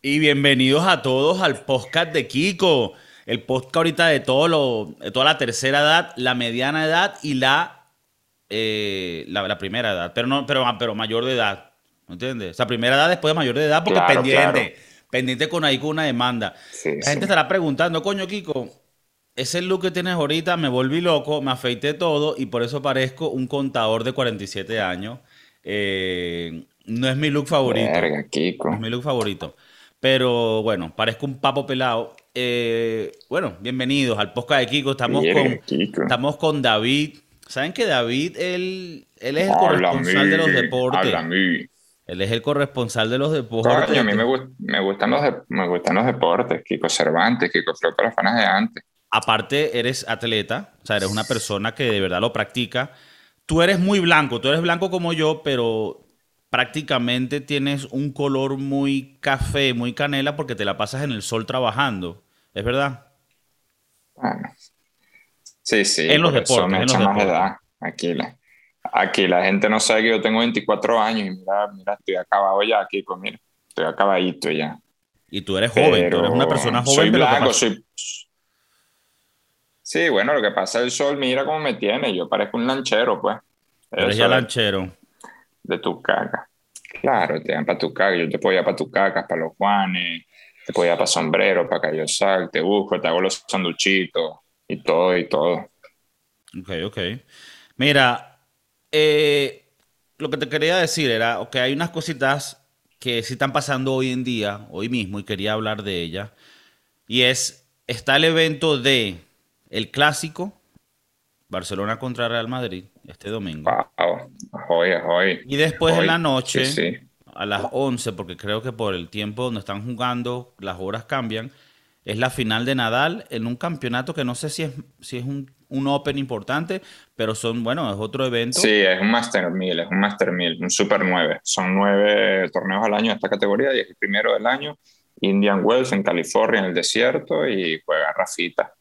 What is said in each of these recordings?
Y bienvenidos a todos al podcast de Kiko. El podcast ahorita de, todo lo, de toda la tercera edad, la mediana edad y la, eh, la, primera edad. Pero, no, pero, pero mayor de edad. ¿Me entiendes? O sea, primera edad después de mayor de edad porque pendiente. Pendiente con ahí con una demanda. la gente estará preguntando, coño, Kiko, ese look que tienes ahorita me volví loco, me afeité todo y por eso parezco un contador de 47 años. Eh, no es mi look favorito. Verga, Kiko. No es mi look favorito. Pero bueno, parezco un papo pelado. Eh, bueno, bienvenidos al podcast de Kiko. Estamos, con, estamos con David. ¿Saben que David, él, él es el corresponsal de los deportes? Él es el corresponsal de los deportes. a mí me, gustan los me gustan los deportes, Kiko Cervantes, Kiko Flow para los fanas de antes. Aparte, eres atleta, o sea, eres una persona que de verdad lo practica. Tú eres muy blanco, tú eres blanco como yo, pero prácticamente tienes un color muy café, muy canela, porque te la pasas en el sol trabajando. ¿Es verdad? Bueno. Sí, sí. En los deportes. Me en más edad. Aquí la, aquí la gente no sabe que yo tengo 24 años y mira, mira, estoy acabado ya, Kiko, mira. Estoy acabadito ya. Y tú eres joven, tú eres una persona joven. Soy blanco, soy... Sí, bueno, lo que pasa el sol, mira cómo me tiene. Yo parezco un lanchero, pues. Eres ya lanchero de tu caca. Claro, te dan para tu caca, yo te puedo ir para tu caca, para los Juanes, te puedo ir para sombrero, para Cayosal, te busco, te hago los sanduchitos y todo y todo. Ok, ok. Mira, eh, lo que te quería decir era, que hay unas cositas que sí están pasando hoy en día, hoy mismo, y quería hablar de ellas. Y es, está el evento de el clásico, Barcelona contra Real Madrid este domingo. Y después en la noche, a las 11, porque creo que por el tiempo donde están jugando las horas cambian, es la final de Nadal en un campeonato que no sé si es, si es un, Open importante, pero son, bueno, es otro evento. Sí, es un Master 1000, es un Master 1000, un Super 9. Son nueve torneos al año de esta categoría y es el primero del año. Indian Wells en California, en el desierto, y juega Rafita.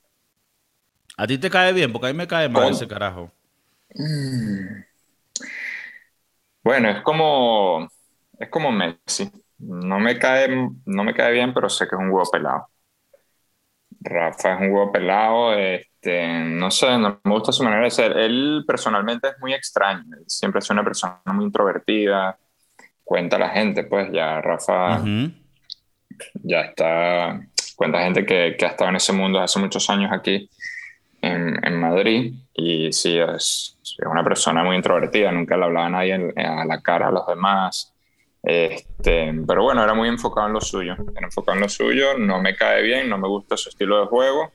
¿A ti te cae bien? Porque a mí me cae mal ese carajo. Mm. Bueno, es como, es como Messi. No me, cae, no me cae bien, pero sé que es un huevo pelado. Rafa es un huevo pelado, este, no sé, no me gusta su manera de ser. Él personalmente es muy extraño, siempre es una persona muy introvertida, cuenta a la gente, pues ya Rafa ya está, cuenta gente que, que, ha estado en ese mundo hace muchos años aquí en, en Madrid y sí, es, es, una persona muy introvertida, nunca le hablaba a nadie a la cara a los demás. Este, pero bueno, era muy enfocado en lo suyo. Era enfocado en lo suyo, no me cae bien, no me gusta su estilo de juego,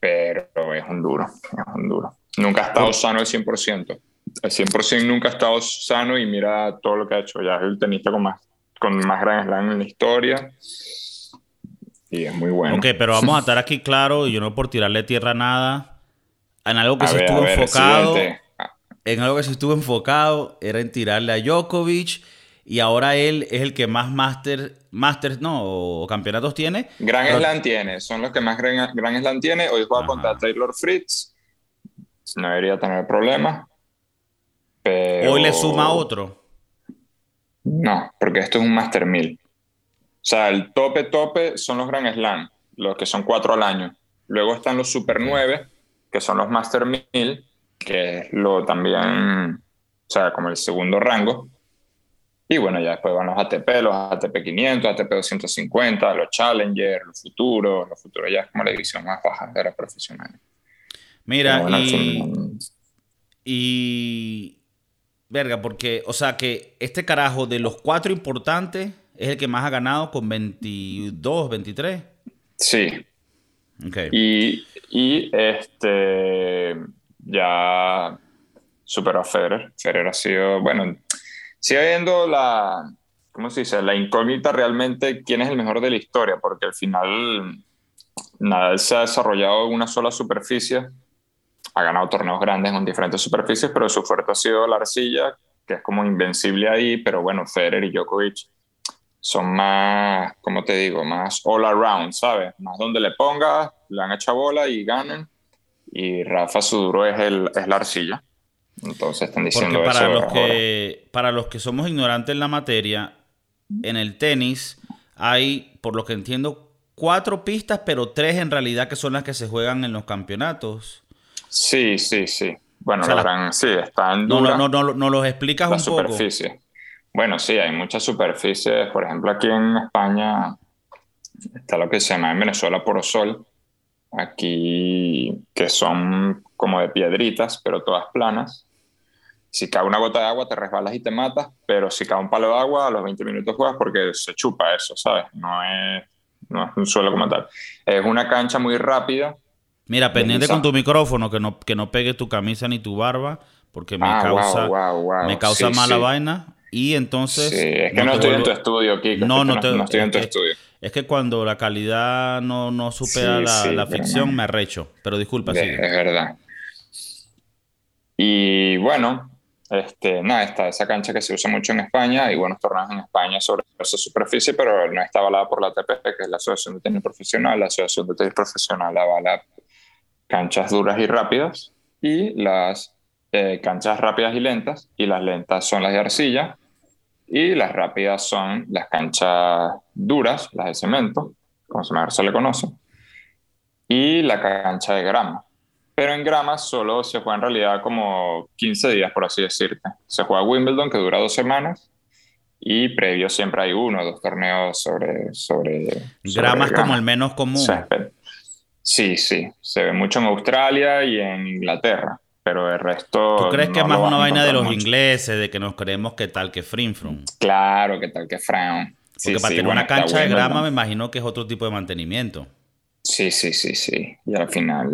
pero es un duro, es un duro. Nunca ha estado sano al 100%. El 100% nunca ha estado sano y mira todo lo que ha hecho. Ya es el tenista con más, con más gran slam en la historia y es muy bueno. Ok, pero vamos a estar aquí claro, y yo no por tirarle tierra a nada, en algo que se estuvo enfocado, en algo que se estuvo enfocado, era en tirarle a Djokovic, y ahora él es el que más master, masters, no, o campeonatos tiene. Gran Slam tiene, son los que más Gran, gran Slam tiene. Hoy juega contra Taylor Fritz, no debería tener problemas. Pero... Hoy le suma otro. No, porque esto es un Master 1000. O sea, el tope, tope son los Grand Slam, los que son cuatro al año. Luego están los Super 9, que son los Master 1000, que es lo también, o sea, como el segundo rango. Y bueno, ya después van los ATP, los ATP 500, ATP 250, los Challenger, los futuros. Los futuros ya es como la división más baja de los profesionales. Mira, y, y. Verga, porque, o sea, que este carajo de los cuatro importantes es el que más ha ganado con 22, 23. Sí. Okay. Y, y este ya superó a Federer. Federer ha sido, bueno, sigue habiendo la, ¿cómo se dice? La incógnita realmente quién es el mejor de la historia, porque al final Nadal se ha desarrollado en una sola superficie, ha ganado torneos grandes en diferentes superficies, pero su fuerte ha sido la arcilla, que es como invencible ahí, pero bueno, Federer y Djokovic son más, como te digo, más all around, ¿sabes? Más donde le pongas, le han hecho bola y ganen. Y Rafa su duro es, el, es la arcilla. Entonces están diciendo para eso. Los que, para los que somos ignorantes en la materia, en el tenis hay, por lo que entiendo, cuatro pistas, pero tres en realidad que son las que se juegan en los campeonatos. Sí, sí, sí. Bueno, sí, están no, no, no, no, los explicas un superficie. poco. Bueno, sí, hay muchas superficies. Por ejemplo, aquí en España está lo que se llama en Venezuela porosol, aquí que son como de piedritas, pero todas planas. Si cae una gota de agua te resbalas y te matas, pero si cae un palo de agua a los 20 minutos juegas porque se chupa eso, ¿sabes? No es, no es un suelo como tal. Es una cancha muy rápida. Mira, pendiente con tu micrófono, que no, que no pegue tu camisa ni tu barba, porque me ah, causa, Me causa mala vaina. Y entonces... Sí, es que no, estoy en tu estudio, Kiko. No, no, no, estoy en tu estudio. Es que cuando la calidad no, no supera la, ficción, me arrecho. Pero disculpa, sí. Es verdad. Y bueno, este, nada, está esa cancha que se usa mucho en España. Hay buenos torneos en España sobre esa superficie, pero no está avalada por la ATP, que es la Asociación de Tenis Profesional. La Asociación de Tenis Profesional avala canchas duras y rápidas y las eh, canchas rápidas y lentas. Y las lentas son las de arcilla y las rápidas son las canchas duras, las de cemento, como se le conoce, y la cancha de grama. Pero en grama solo se juega en realidad como 15 días, por así decirte. Se juega Wimbledon, que dura dos semanas, y previo siempre hay uno o dos torneos sobre... sobre, grama es como el menos común. Sí, sí, se ve mucho en Australia y en Inglaterra pero el resto. ¿Tú crees que es más una vaina de los ingleses, de que nos creemos que tal que Frinfrum? Claro, que tal que Frown. Porque para tener una cancha de grama me imagino que es otro tipo de mantenimiento. Sí, sí, sí, sí. Y al final,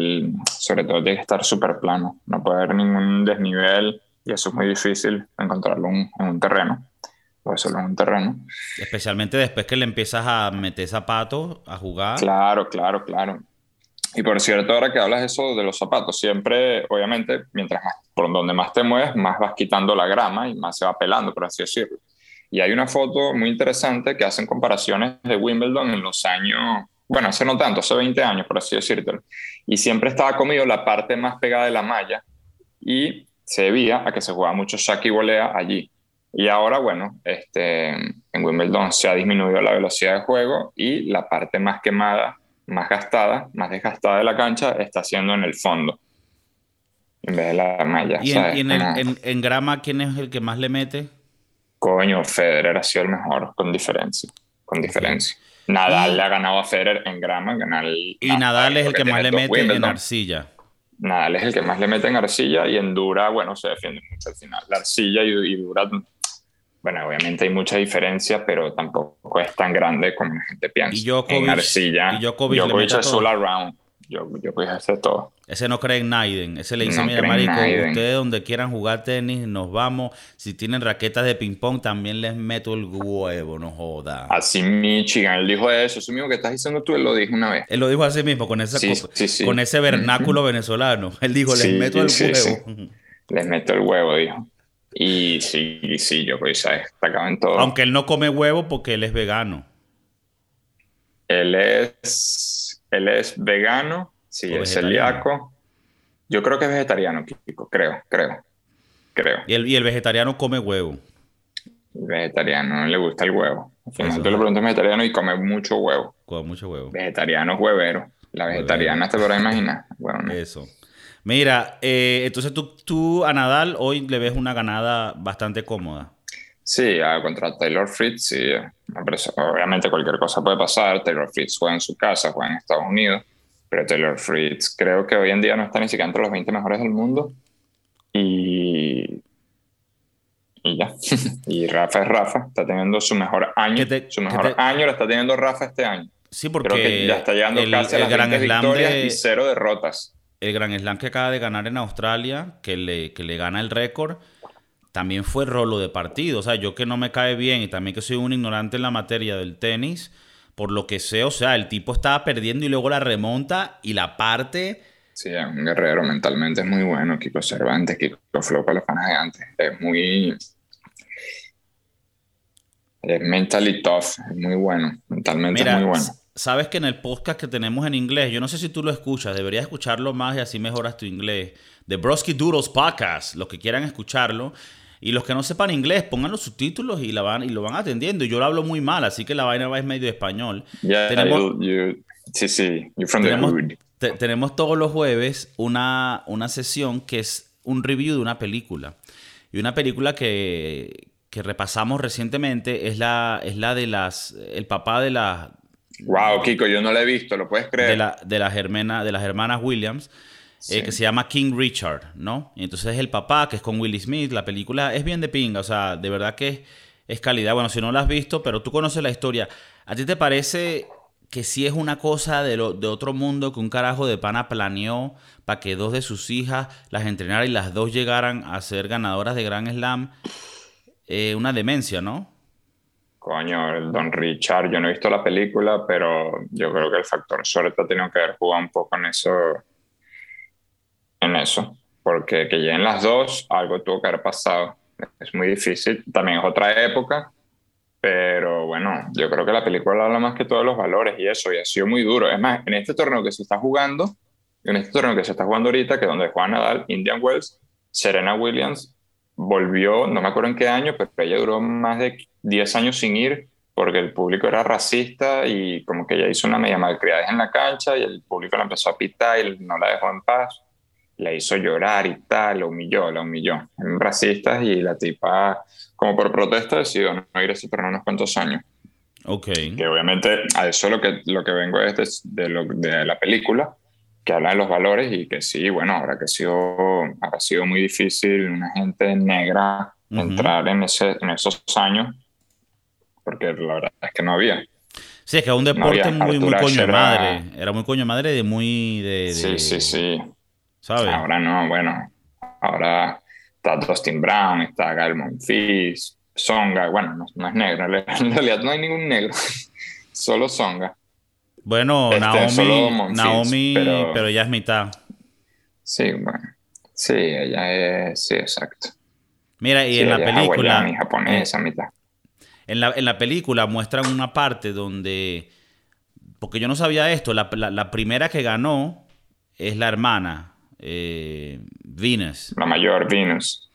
sobre todo, tiene que estar súper plano. No puede haber ningún desnivel y eso es muy difícil encontrarlo en un terreno. Puede ser en un terreno. Especialmente después que le empiezas a meter zapatos, a jugar. Claro, claro, claro. Y por cierto, ahora que hablas eso de los zapatos, siempre, obviamente, mientras más, por donde más te mueves, más vas quitando la grama y más se va pelando, por así decirlo. Y hay una foto muy interesante que hacen comparaciones de Wimbledon en los años, bueno, hace no tanto, hace 20 años, por así decirlo. Y siempre estaba comido la parte más pegada de la malla y se debía a que se jugaba mucho saque y volea allí. Y ahora, bueno, este, en Wimbledon se ha disminuido la velocidad de juego y la parte más quemada más gastada, más desgastada de la cancha, está haciendo en el fondo, en vez de la malla. ¿Y, en, grama quién es el que más le mete? Coño, Federer ha sido el mejor, con diferencia, con diferencia. Nadal le ha ganado a Federer en grama. y Nadal es el que más le mete en arcilla. Nadal es el que más le mete en arcilla y en dura, bueno, se defiende mucho al final. La arcilla y, y dura bueno, obviamente hay mucha diferencia, pero tampoco es tan grande como la gente piensa. Y Djokovic, en arcilla, y Djokovic, Djokovic es all around. Djokovic hace todo. Ese no cree en Naiden. Ese le dice, mira, marico, ustedes donde quieran jugar tenis, nos vamos. Si tienen raquetas de ping-pong, también les meto el huevo, no joda. Así Michigan, él dijo eso. Eso mismo que estás diciendo tú, él lo dijo una vez. Él lo dijo así mismo, con, esa con ese vernáculo venezolano. Él dijo, les meto el huevo. Les meto el huevo, dijo. Y sí, sí, yo pues destacado en todo. Aunque él no come huevo porque él es vegano. Él es, él es vegano, sí, es celíaco. Yo creo que es vegetariano, Kiko, creo, creo, creo. Y el, y el vegetariano come huevo. El vegetariano le gusta el huevo. Al final tú le preguntas vegetariano y come mucho huevo. Come mucho huevo. Vegetariano huevero. La vegetariana te lo imaginar. Bueno, Eso. Mira, eh, entonces tú, tú a Nadal hoy le ves una ganada bastante cómoda. Sí, contra Taylor Fritz, sí. Obviamente cualquier cosa puede pasar. Taylor Fritz juega en su casa, juega en Estados Unidos. Pero Taylor Fritz creo que hoy en día no está ni siquiera entre los 20 mejores del mundo. Y. Y ya. y Rafa es Rafa. Está teniendo su mejor año. su mejor año lo está teniendo Rafa este año. Sí, porque. ya está llegando casi a las gran 20 victorias y cero derrotas el Gran Slam que acaba de ganar en Australia, que le, que le gana el récord, también fue rolo de partido. O sea, yo que no me cae bien y también que soy un ignorante en la materia del tenis, por lo que sé, o sea, el tipo estaba perdiendo y luego la remonta y la parte. Sí, es un guerrero mentalmente, es muy bueno. Kiko Cervantes, Kiko Flow para los panas de antes. Es muy. Es mentally tough, es muy bueno. Mentalmente es muy bueno sabes que en el podcast que tenemos en inglés, yo no sé si tú lo escuchas, deberías escucharlo más y así mejoras tu inglés. The Broski Doodles Podcast, los que quieran escucharlo. Y los que no sepan inglés, pongan los subtítulos y, la van, y lo van atendiendo. Yo lo hablo muy mal, así que la vaina va es medio español. tenemos, sí, sí, you're from tenemos, the tenemos todos los jueves una, una sesión que es un review de una película. Y una película que, que repasamos recientemente es la, es la de las. El papá de la. Wow, Kiko, yo no la he visto, ¿lo puedes creer? De, la, de, las, hermana, de las hermanas Williams. Eh, que se llama King Richard, ¿no? Y entonces el papá, que es con Will Smith, la película es bien de pinga, o sea, de verdad que es, calidad. Bueno, si no la has visto, pero tú conoces la historia. ¿A ti te parece que sí es una cosa de, lo, de otro mundo que un carajo de pana planeó para que dos de sus hijas las entrenara y las dos llegaran a ser ganadoras de Grand Slam? Eh, una demencia, ¿no? Coño, el Don Richard, yo no he visto la película, pero yo creo que el factor suerte ha tenido que haber jugado un poco en eso en eso, porque que lleguen las dos, algo tuvo que haber pasado. Es muy difícil, también es otra época, pero bueno, yo creo que la película habla más que todos los valores y eso, y ha sido muy duro. Es más, en este torneo que se está jugando, en este torneo que se está jugando ahorita, que es donde Juan Nadal, Indian Wells, Serena Williams volvió, no me acuerdo en qué año, pero ella duró más de 10 años sin ir porque el público era racista y como que ella hizo una media malcriada en la cancha y el público la empezó a pitar y no la dejó en paz la hizo llorar y tal, la humilló, la humilló. Eran racistas y la tipa, como por protesta, decidió no ir a ese torneo unos cuantos años. Ok. Que obviamente a eso lo que, lo que vengo es de, lo, de la película, que habla de los valores y que sí, bueno, ahora que sido, ha sido muy difícil una gente negra entrar en, ese, en esos años, porque la verdad es que no había. Sí, es que es un deporte muy, muy coño de madre. Era muy coño de madre de muy... De, Sí, sí, sí. Ahora no, bueno, ahora está Dustin Brown, está Gael Monfils, Songa, bueno, no, es negro, en realidad no hay ningún negro, solo Songa. Bueno, este, Naomi, Naomi pero, ella es mitad. Sí, bueno, sí, ella es, sí, exacto. Mira, y en la película... Es japonesa, mitad. En la, en la película muestran una parte donde, porque yo no sabía esto, la, la primera que ganó es la hermana, eh, Venus. La mayor, Venus.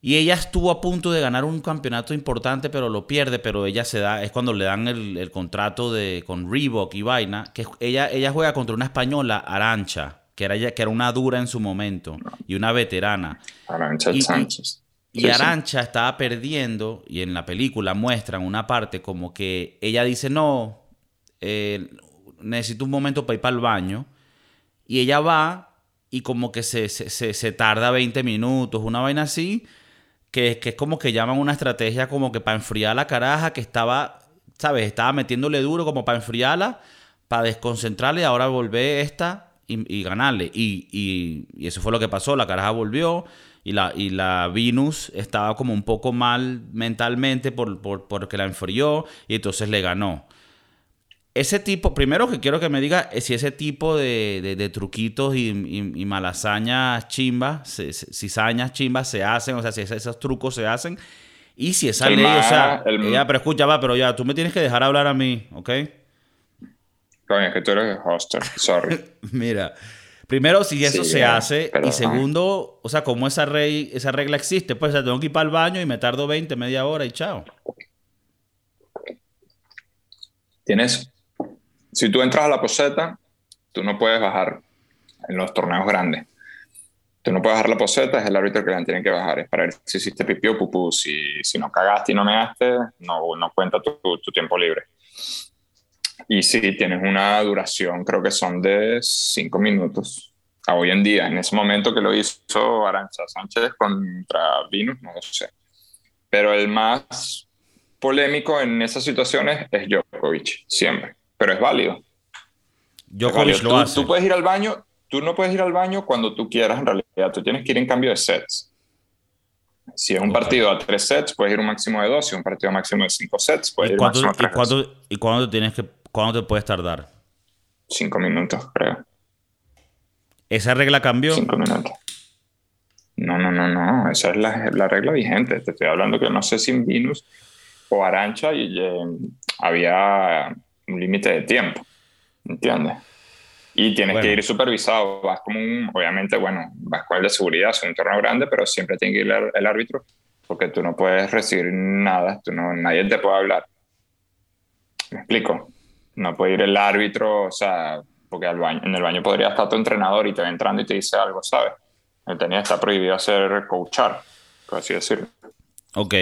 Y ella estuvo a punto de ganar un campeonato importante, pero lo pierde, pero ella se da, es cuando le dan el, contrato de, con Reebok y vaina, que ella, ella juega contra una española, Arancha, que era, que era una dura en su momento, y una veterana. Arancha y, Sánchez. Y, Arancha estaba perdiendo, y en la película muestran una parte como que ella dice, no, eh, necesito un momento para ir para el baño, y ella va y como que se, se, tarda 20 minutos, una vaina así, que, que es como que llaman una estrategia como que para enfriar la caraja que estaba, ¿sabes? Estaba metiéndole duro como para enfriarla, para desconcentrarle y ahora volver esta y, ganarle. Y, eso fue lo que pasó, la caraja volvió y la, y la Venus estaba como un poco mal mentalmente por, por, porque la enfrió y entonces le ganó. Ese tipo, primero que quiero que me diga si ese tipo de, truquitos y, y, malasañas chimbas, cizañas chimbas se hacen, o sea, si esos trucos se hacen. Y si esa ley, o sea, ya, pero escucha, va, pero ya, tú me tienes que dejar hablar a mí, ¿ok? Coño, es que tú eres el hoster, sorry. Mira, primero, si eso se hace, y segundo, o sea, como esa, rey, esa regla existe, pues, o sea, tengo que ir para el baño y me tardo 20, media hora y chao. Tienes si tú entras a la poseta, tú no puedes bajar en los torneos grandes. Tú no puedes bajar la poseta, es el árbitro que la tiene que bajar. Es para ver si hiciste pipí o pupú. Si, si no cagaste y no measte, no, no cuenta tu, tu, tiempo libre. Y si tienes una duración, creo que son de cinco minutos. A hoy en día, en ese momento que lo hizo Arancha Sánchez contra Venus, no sé. Pero el más polémico en esas situaciones es Djokovic, siempre pero es válido. Yo lo tú, tú puedes ir al baño, tú no puedes ir al baño cuando tú quieras en realidad, tú tienes que ir en cambio de sets. Si es un partido a tres sets, puedes ir un máximo de dos. Si es un partido máximo de cinco sets, puedes ir máximo ¿y, cuánto, ¿Y cuándo te tienes que, cuándo te puedes tardar? Cinco minutos, creo. ¿Esa regla cambió? Cinco minutos. No, no, no, no. Esa es la, la regla vigente. Te estoy hablando que no sé si en Venus o Arancha y, eh, había un límite de tiempo, ¿entiendes? Y tienes Bueno. que ir supervisado. Vas como un, obviamente, bueno, vas con el de seguridad, es un torneo grande, pero siempre tiene que ir el, el árbitro, porque tú no puedes recibir nada, tú no, nadie te puede hablar. ¿Me explico? No puede ir el árbitro, o sea, porque al baño, en el baño podría estar tu entrenador y te va entrando y te dice algo, ¿sabes? El tenis está prohibido hacer coachar, por así decirlo. Ok.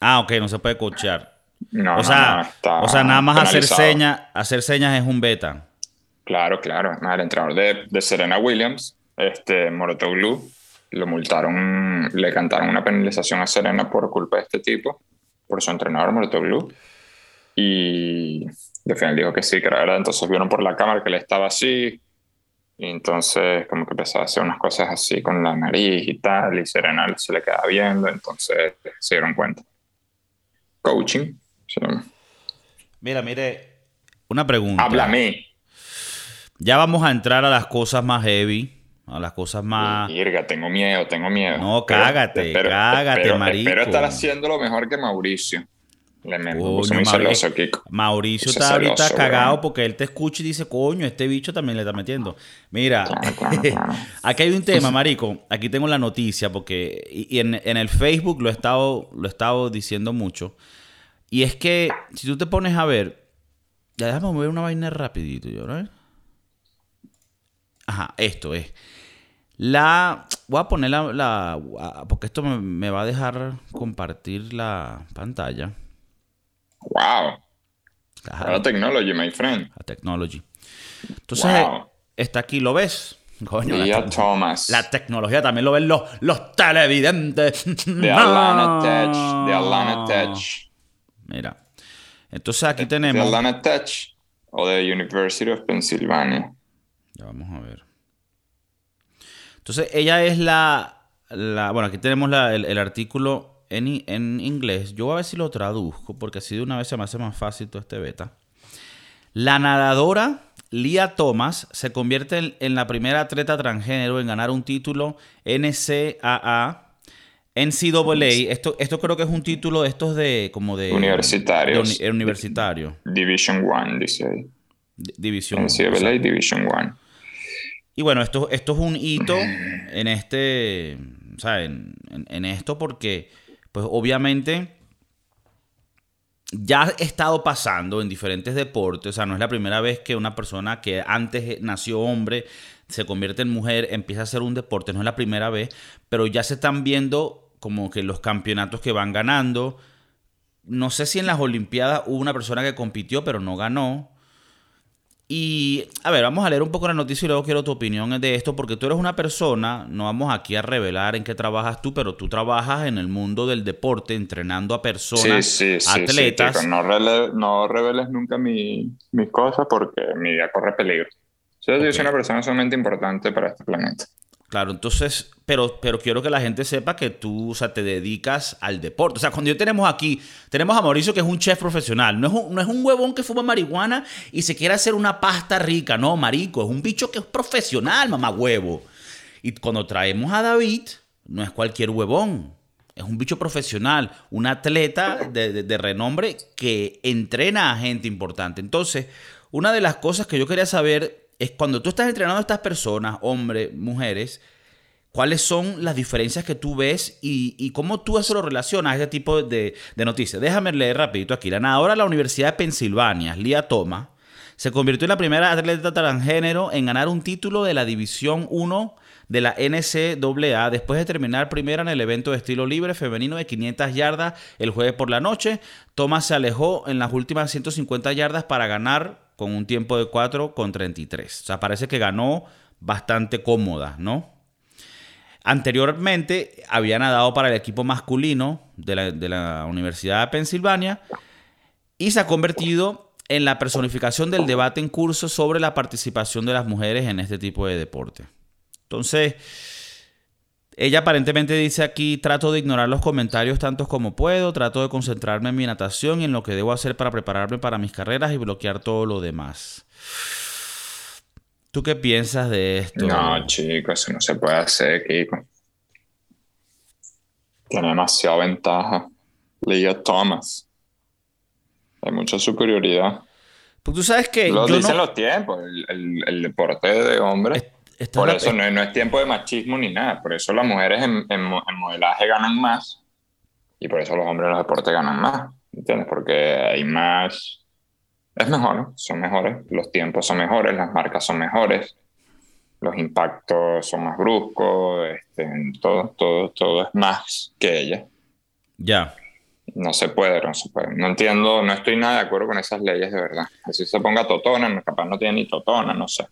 Ah, ok, no se puede coachear. No, o, no, sea, no, está o sea, nada más hacer señas, hacer señas es un beta. Claro, claro. El entrenador de, de Serena Williams, este Morotoglu, lo multaron, le cantaron una penalización a Serena por culpa de este tipo, por su entrenador Morotoglu. Y de final dijo que sí, que era verdad. Entonces vieron por la cámara que él estaba así. Y entonces como que empezaba a hacer unas cosas así con la nariz y tal. Y Serena se le quedaba viendo. Entonces se dieron cuenta. Coaching. Mira, mire, una pregunta. Háblame. Ya vamos a entrar a las cosas más heavy, a las cosas más... Virga, tengo miedo, tengo miedo. No, cágate, cágate, espero, marico. Espero estar haciendo lo mejor que Mauricio. Le me Coño, muy celoso, Kiko. Mauricio está ahorita cagado porque él te escucha y dice, coño, este bicho también le está metiendo. Mira, Claro, claro, claro. aquí hay un tema, marico. Aquí tengo la noticia porque y y en, en el Facebook lo he, estado, lo he estado diciendo mucho. Y es que si tú te pones a ver, ya déjame mover una vaina rapidito, yo, ¿no? Ajá, esto es. La. Voy a poner la. la- porque esto me, me va a dejar compartir la pantalla. Wow. Ahora technology, my friend. la technology. Entonces, Wow. está aquí, ¿lo ves? Coño, la, Thomas. la tecnología también lo ven los, los televidentes. de Atlanta Tech. De Atlanta Tech. Mira. Entonces aquí De tenemos. Atlanta Tech. O de University of Pennsylvania. Ya vamos a ver. Entonces, ella es la. la- bueno, aquí tenemos la- el, el artículo en, en inglés. Yo voy a ver si lo traduzco, porque así de una vez se me hace más fácil todo este beta. La nadadora Lia Thomas se convierte en, en la primera atleta transgénero en ganar un título NCAA. NCAA, esto, esto creo que es un título de estos de como de Universitarios. de uni- universitario, Division 1, dice ahí. di- división. NCAA Division 1. Y bueno, esto, esto es un hito en este, o sea, en, en- en esto porque, pues obviamente, ya ha estado pasando en diferentes deportes, o sea, no es la primera vez que una persona que antes nació hombre se convierte en mujer, empieza a hacer un deporte, no es la primera vez, pero ya se están viendo como que los campeonatos que van ganando. No sé si en las Olimpiadas hubo una persona que compitió, pero no ganó. Y, a ver, vamos a leer un poco la noticia y luego quiero tu opinión de esto, porque tú eres una persona, no vamos aquí a revelar en qué trabajas tú, pero tú trabajas en el mundo del deporte, entrenando a personas, sí, sí. atletas. Sí, no, rele- no reveles nunca mi- mis cosas porque mi vida corre peligro. Yo, soy una persona sumamente importante para este planeta. Claro, entonces, pero, pero quiero que la gente sepa que tú, o sea, te dedicas al deporte. O sea, cuando yo tenemos aquí, tenemos a Mauricio que es un chef profesional. No es un, no es un huevón que fuma marihuana y se quiere hacer una pasta rica. No, marico, es un bicho que es profesional, mamá huevo. Y cuando traemos a David, no es cualquier huevón. Es un bicho profesional, un atleta de, renombre que entrena a gente importante. Entonces, una de las cosas que yo quería saber es cuando tú estás entrenando a estas personas, hombres, mujeres, ¿cuáles son las diferencias que tú ves y, cómo tú eso lo relacionas a este tipo de, de noticias? Déjame leer rapidito aquí. La nadadora de la Universidad de Pensilvania, Lia Thomas, se convirtió en la primera atleta transgénero en ganar un título de la División 1 de la NCAA después de terminar primera en el evento de estilo libre femenino de 500 yardas el jueves por la noche. Thomas se alejó en las últimas 150 yardas para ganar con un tiempo de 4 con 33. O sea, parece que ganó bastante cómoda, ¿no? Anteriormente había nadado para el equipo masculino de la, de la Universidad de Pensilvania y se ha convertido en la personificación del debate en curso sobre la participación de las mujeres en este tipo de deporte. Entonces, ella aparentemente dice aquí, trato de ignorar los comentarios tantos como puedo, trato de concentrarme en mi natación y en lo que debo hacer para prepararme para mis carreras y bloquear todo lo demás. ¿Tú qué piensas de esto? No, chico, eso no se puede hacer, Kiko. Tiene demasiada ventaja. Leah Thomas. Hay mucha superioridad. Pues tú sabes que. Lo dicen no- los tiempos, el, el- el deporte de hombres. Esta Por es eso no, no es tiempo de machismo ni nada. Por eso las mujeres en, en en modelaje ganan más y por eso los hombres en los deportes ganan más. ¿Entiendes? Porque hay más. Es mejor, ¿no? Son mejores. Los tiempos son mejores, las marcas son mejores, los impactos son más bruscos, este, todo, todo, todo es más que ella. Ya. No se puede, no se puede. No entiendo, no estoy nada de acuerdo con esas leyes de verdad. Así se ponga totona, capaz no tiene ni totona, no sé.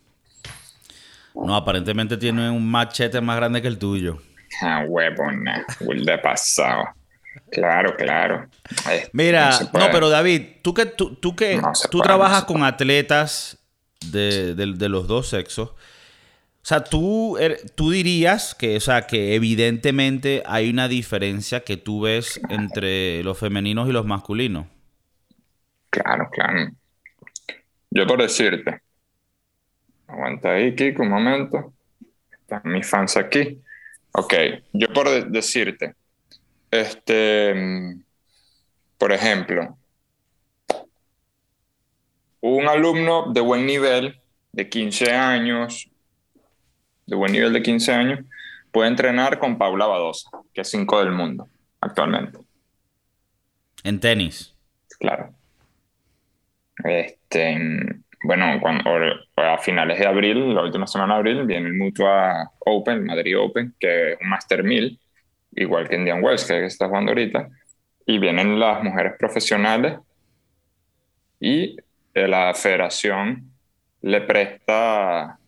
No, aparentemente tiene un machete más grande que el tuyo. Ah, huevona, de pasado. Claro, claro. Este, Mira, no, pero David, tú que tú, tú que No tú puede, trabajas no con atletas de, de- de los dos sexos. O sea, tú, er- tú dirías que, o sea, que evidentemente hay una diferencia que tú ves entre los femeninos y los masculinos. Claro, claro. Yo por decirte, aguanta ahí, Kiko, un momento. Están mis fans aquí. Ok, yo por de- decirte, este, mm, por ejemplo, un alumno de buen nivel, de 15 años, de buen nivel de 15 años, puede entrenar con Paula Badosa, que es 5 del mundo actualmente. En tenis. Claro. Este, mm, bueno, cuando, a finales de abril, la última semana de abril, viene el Mutua Open, Madrid Open, que es un Master 1000, igual que Indian Wells, que está jugando ahorita. Y vienen las mujeres profesionales y eh, la federación le presta,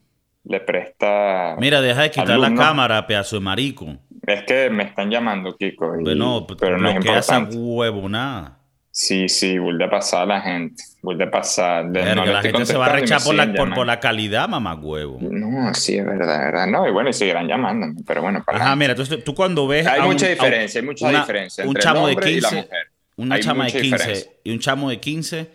le presta... Mira, deja de quitar la alumnos. cámara, pedazo de marico. Es que me están llamando, Kiko. y- Bueno, pero no es importante. huevo, nada. Sí, sí, vuelve a pasar a la gente. Vuelve a pasar. De- Verga, no le la gente se va a rechar por la, siguen por, por llamando. la calidad, mamá huevo. No, sí, es verdad, es verdad. No, y bueno, y seguirán llamándome, pero bueno, para Ajá, mira, tú cuando ves. Hay a un- mucha a un- diferencia, hay mucha una- diferencia Un entre chamo el de hombre y la 15, mujer. una Hay chama de mucha 15 diferencia. y un chamo de 15,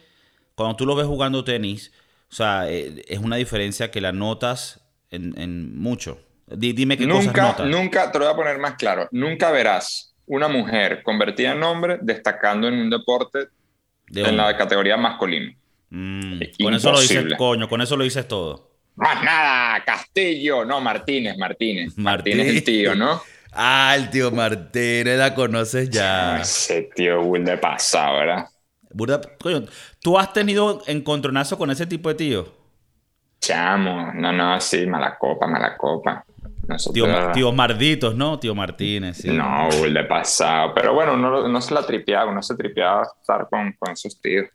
cuando tú lo ves jugando tenis, o sea, eh, es una diferencia que la notas en, en mucho. Di- dime qué cosas Nunca, notas. nunca, te lo voy a poner más claro, nunca verás una mujer convertida en hombre destacando en un deporte de en la categoría masculino. Mm, con eso lo dices, coño, con eso lo dices todo. Más nada, Castillo, no, Martínez, Martínez. Martínez. Martínez el tío, ¿no? Ah, el tío Martínez, la conoces ya. Ese tío de pasado, ¿verdad? Burda- coño, ¿tú has tenido encontronazo con ese tipo de tío? Chamo, no, no, sí, mala copa, mala copa. Nosotros, Tío, tíos Marditos, ¿no? Tío Martínez, sí. No, de pasado. Pero bueno, uno, no se la tripeaba, uno se tripeaba estar con, con esos tíos.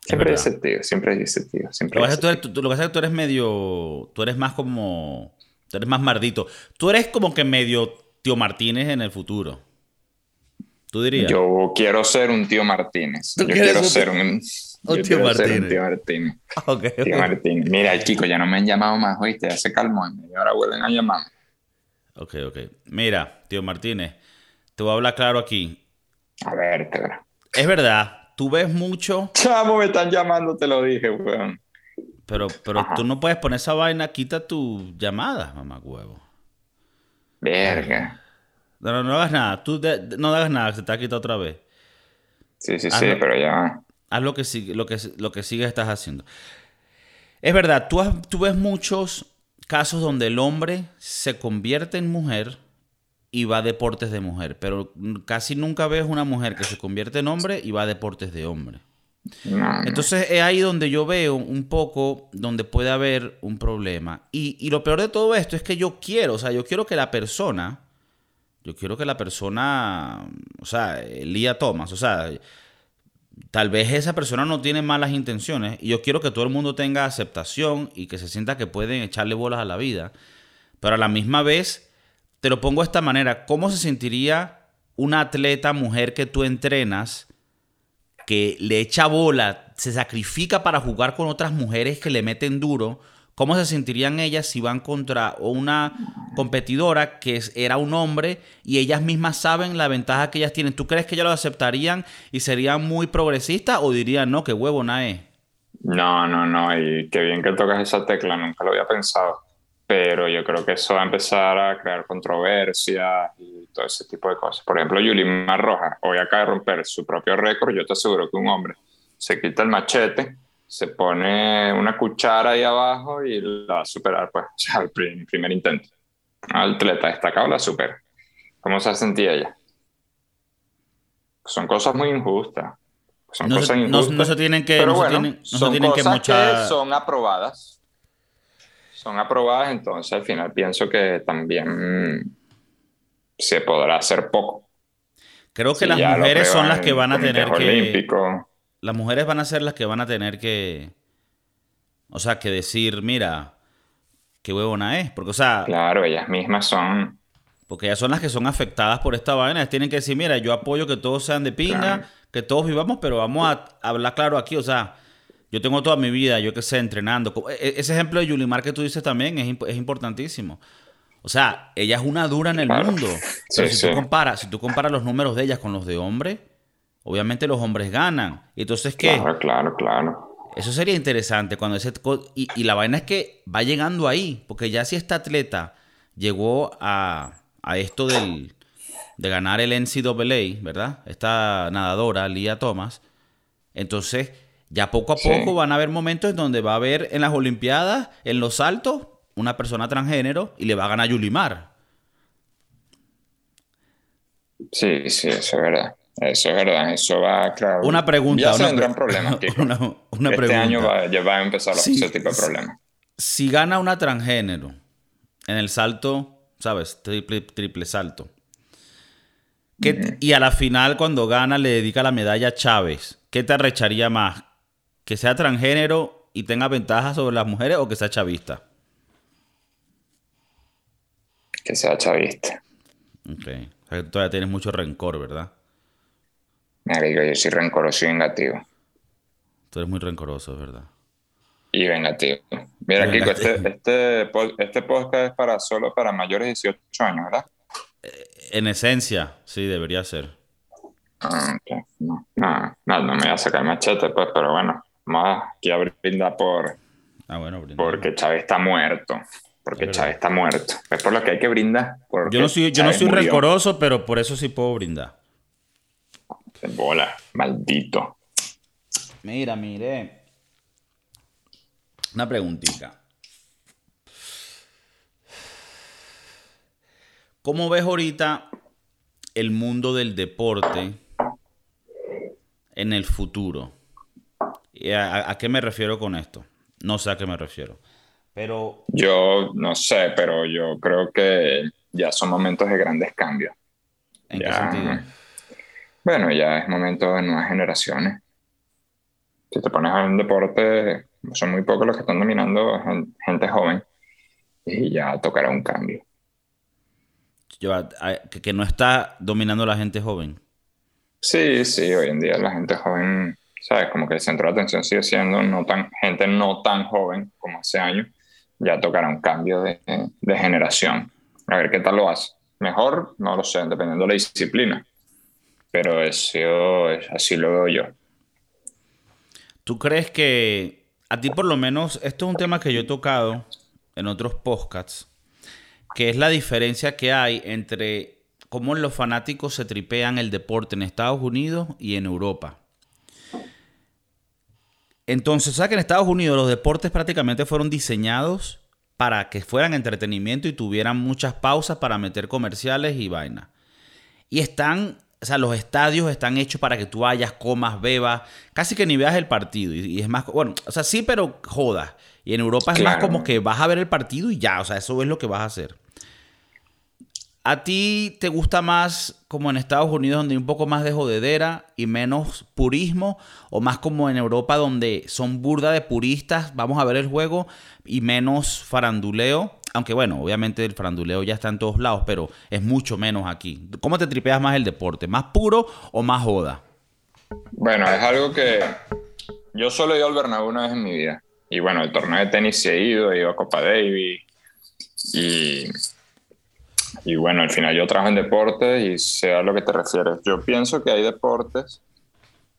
Siempre verdad. ese tío, siempre hay ese tío. Siempre Lo que, pasa es que tú eres, tú- lo que pasa es que tú eres medio. Tú eres más como. Tú eres más mardito. Tú eres como que medio tío Martínez en el futuro. Tú dirías. Yo quiero ser un tío Martínez. ¿Tú Yo quiero un ser tío- un, yo tío Martínez? un tío Martínez. Ok, ok. Tío Martínez. Mira, Kiko, ya no me han llamado más, oíste, ya se calmó. En media hora vuelven a llamar. Ok, ok. Mira, tío Martínez, te voy a hablar claro aquí. A ver, verá. Es verdad, tú ves mucho, Chamo, me están llamando, te lo dije, weón. pero, pero Ajá. tú no puedes poner esa vaina, quita tu llamada, mamá huevo. Verga. No, no, no hagas nada. Tú de- no hagas nada, se te ha quitado otra vez. Sí, sí, Ah, sí, pero ya. Haz lo que, sigue, lo que, lo que sigues estás haciendo. Es verdad, tú, has- tú ves muchos casos donde el hombre se convierte en mujer y va a deportes de mujer, pero casi nunca ves una mujer que se convierte en hombre y va a deportes de hombre. Entonces es ahí donde yo veo un poco donde puede haber un problema. Y, y lo peor de todo esto es que yo quiero, o sea, yo quiero que la persona, yo quiero que la persona, o sea, Lía Thomas, o sea, tal vez esa persona no tiene malas intenciones y yo quiero que todo el mundo tenga aceptación y que se sienta que pueden echarle bolas a la vida. Pero a la misma vez, te lo pongo de esta manera, ¿cómo se sentiría una atleta mujer que tú entrenas? que le echa bola, se sacrifica para jugar con otras mujeres que le meten duro, ¿cómo se sentirían ellas si van contra una competidora que era un hombre y ellas mismas saben la ventaja que ellas tienen? ¿Tú crees que ellas lo aceptarían y serían muy progresistas o dirían, no, qué huevo, es? No, no, no, y qué bien que tocas esa tecla, nunca lo había pensado. Pero yo creo que eso va a empezar a crear controversias y todo ese tipo de cosas. Por ejemplo, Yulimar Rojas, hoy acaba de romper su propio récord. Yo te aseguro que un hombre se quita el machete se pone una cuchara ahí abajo y la va a superar, pues, al primer intento. Al atleta destacado la supera. ¿Cómo se sentía ella? Son cosas muy injustas. Son cosas injustas. No, se tienen que. Pero bueno, son tienen cosas que, son aprobadas. Son aprobadas, entonces al final pienso que también se podrá hacer poco. Creo que las mujeres son las que van a tener que. Las mujeres van a ser las que van a tener que. O sea, que decir, mira, qué huevona es. Porque, o sea. Claro, ellas mismas son. Porque ellas son las que son afectadas por esta vaina. Ellas tienen que decir, mira, yo apoyo que todos sean de pinga, que todos vivamos, pero vamos a hablar claro aquí. O sea, yo tengo toda mi vida, yo que sé, entrenando. E, ese ejemplo de Yulimar que tú dices también es, es importantísimo. O sea, ella es una dura en el mundo. Pero si, Tú comparas, si tú comparas los números de ellas con los de hombres, obviamente los hombres ganan. Entonces, ¿qué? Claro, claro, claro. Eso sería interesante cuando ese... Y, y la vaina es que va llegando ahí, porque ya si esta atleta llegó a, a esto del, de ganar el NCAA, ¿verdad? Esta nadadora, Lia Thomas, entonces ya poco a poco van a haber momentos en donde va a haber en las Olimpiadas, en los saltos, una persona transgénero y le va a ganar Yulimar. Sí, sí, eso es verdad. Eso es verdad, eso va, claro. Una pregunta. Ya se un problema, este año va, ya va a empezar ese tipo de problemas. Si gana una transgénero en el salto, ¿sabes? Triple, triple salto. Y a la final, cuando gana, le dedica la medalla a Chávez. ¿Qué te arrecharía más? ¿Que sea transgénero y tenga ventajas sobre las mujeres o que sea chavista? que sea chavista. Ok. todavía tienes mucho rencor, ¿verdad? Me digo, yo soy rencoroso y vengativo. Tú eres muy rencoroso, ¿verdad? Y vengativo. Mira, Kiko, este, este, este, podcast es para solo para mayores de 18 años, ¿verdad? Eh, en esencia, sí, debería ser. Ah, no, no, no, me voy a sacar machete, pues, pero bueno, vamos aquí a brindar por. Ah, bueno, Porque Chávez está muerto porque Chávez está muerto. Es por lo que hay que brindar. Yo no soy, yo no soy rencoroso, pero por eso sí puedo brindar. Bola, maldito. Mira, mire. Una preguntita. ¿Cómo ves ahorita el mundo del deporte en el futuro? a qué me refiero con esto? No sé a qué me refiero. Pero... Yo no sé, pero yo creo que ya son momentos de grandes cambios. ¿En qué sentido? Bueno, ya es momento de nuevas generaciones. Si te pones a un deporte, son muy pocos los que están dominando gente joven y ya tocará un cambio. que, no está dominando la gente joven. Sí, sí, hoy en día la gente joven, ¿sabes? Como que el centro de atención sigue siendo no tan, gente no tan joven como hace años ya tocará un cambio de, generación. A ver qué tal lo hace. Mejor, no lo sé, dependiendo de la disciplina. Pero eso, así lo veo yo. ¿Tú crees que a ti por lo menos, esto es un tema que yo he tocado en otros podcasts, que es la diferencia que hay entre cómo los fanáticos se tripean el deporte en Estados Unidos y en Europa? Entonces, ¿sabes que en Estados Unidos los deportes prácticamente fueron diseñados para que fueran entretenimiento y tuvieran muchas pausas para meter comerciales y vaina? Y están, o sea, los estadios están hechos para que tú vayas, comas, bebas, casi que ni veas el partido. Y, es más, bueno, o sea, sí, pero jodas. Y en Europa es más como que vas a ver el partido y ya, o sea, eso es lo que vas a hacer. ¿A ti te gusta más como en Estados Unidos donde hay un poco más de jodedera y menos purismo? ¿O más como en Europa donde son burda de puristas, vamos a ver el juego, y menos faranduleo? Aunque bueno, obviamente el faranduleo ya está en todos lados, pero es mucho menos aquí. ¿Cómo te tripeas más el deporte? ¿Más puro o más joda? Bueno, es algo que yo solo he ido al Bernabéu una vez en mi vida. Y bueno, el torneo de tenis se he ido, he ido a Copa Davis y y bueno, al final yo trabajo en deportes y sé a lo que te refieres. Yo pienso que hay deportes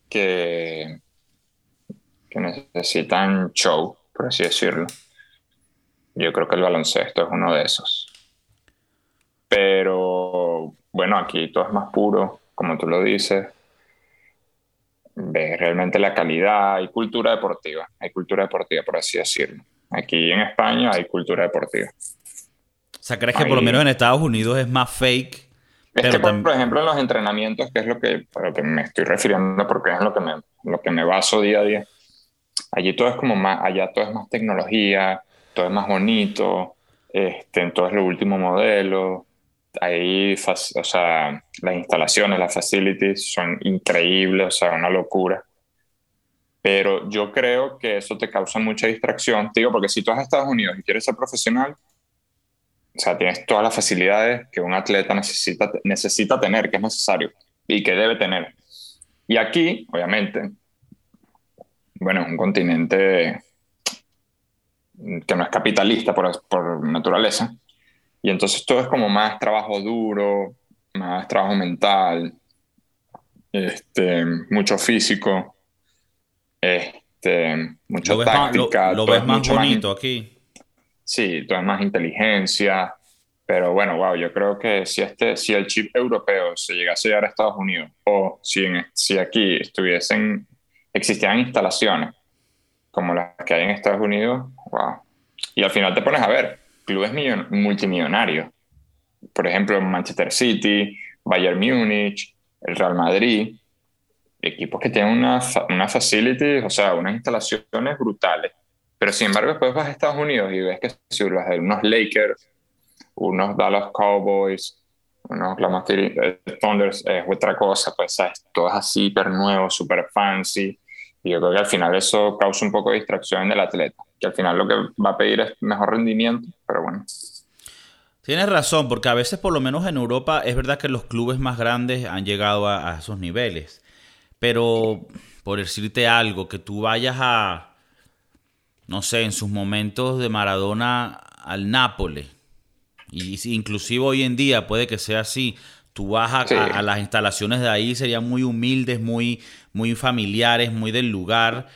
que, que necesitan show, por así decirlo. Yo creo que el baloncesto es uno de esos. Pero bueno, aquí todo es más puro, como tú lo dices. ves realmente la calidad, hay cultura deportiva, hay cultura deportiva, por así decirlo. Aquí en España hay cultura deportiva. O sea, ¿crees que por lo menos en Estados Unidos es más fake? Es que, por, ejemplo, en los entrenamientos, que es lo que, lo que me estoy refiriendo, porque es lo que, me, lo que me baso día a día, allí todo es como más, allá todo es más tecnología, todo es más bonito, este, todo es lo último modelo, ahí, o sea, las instalaciones, las facilities son increíbles, o sea, una locura. Pero yo creo que eso te causa mucha distracción, digo, porque si tú vas a Estados Unidos y quieres ser profesional, o sea, tienes todas las facilidades que un atleta necesita, necesita tener, que es necesario y que debe tener. Y aquí, obviamente, bueno, es un continente que no es capitalista por, por naturaleza, y entonces todo es como más trabajo duro, más trabajo mental, este, mucho físico, este, mucha táctica. lo, ves más bonito aquí. Sí, todo es más inteligencia. Pero bueno, wow, yo creo que si, este, si el chip europeo se llegase a llegar a Estados Unidos o si, si aquí estuviesen, existieran instalaciones como las que hay en Estados Unidos, wow. Y al final te pones a ver, clubes multimillonarios. Por ejemplo, Manchester City, Bayern Múnich, el Real Madrid, equipos que tienen una, una facility, o sea, unas instalaciones brutales. Pero sin embargo, después vas a Estados Unidos y ves que si vas a unos Lakers, unos Dallas Cowboys, unos City Thunders es otra cosa, pues ¿sabes? todo es así, hiper nuevo, super fancy. Y yo creo que al final eso causa un poco de distracción en el atleta que al final lo que va a pedir es mejor rendimiento, pero bueno. Tienes razón, porque a veces por lo menos en Europa es verdad que los clubes más grandes han llegado a, esos niveles. Pero por decirte algo, que tú vayas a, no sé, en sus momentos de Maradona al Nápoles, y inclusive hoy en día puede que sea así, tú vas a, a, las instalaciones de ahí, serían muy humildes, muy, muy familiares, muy del lugar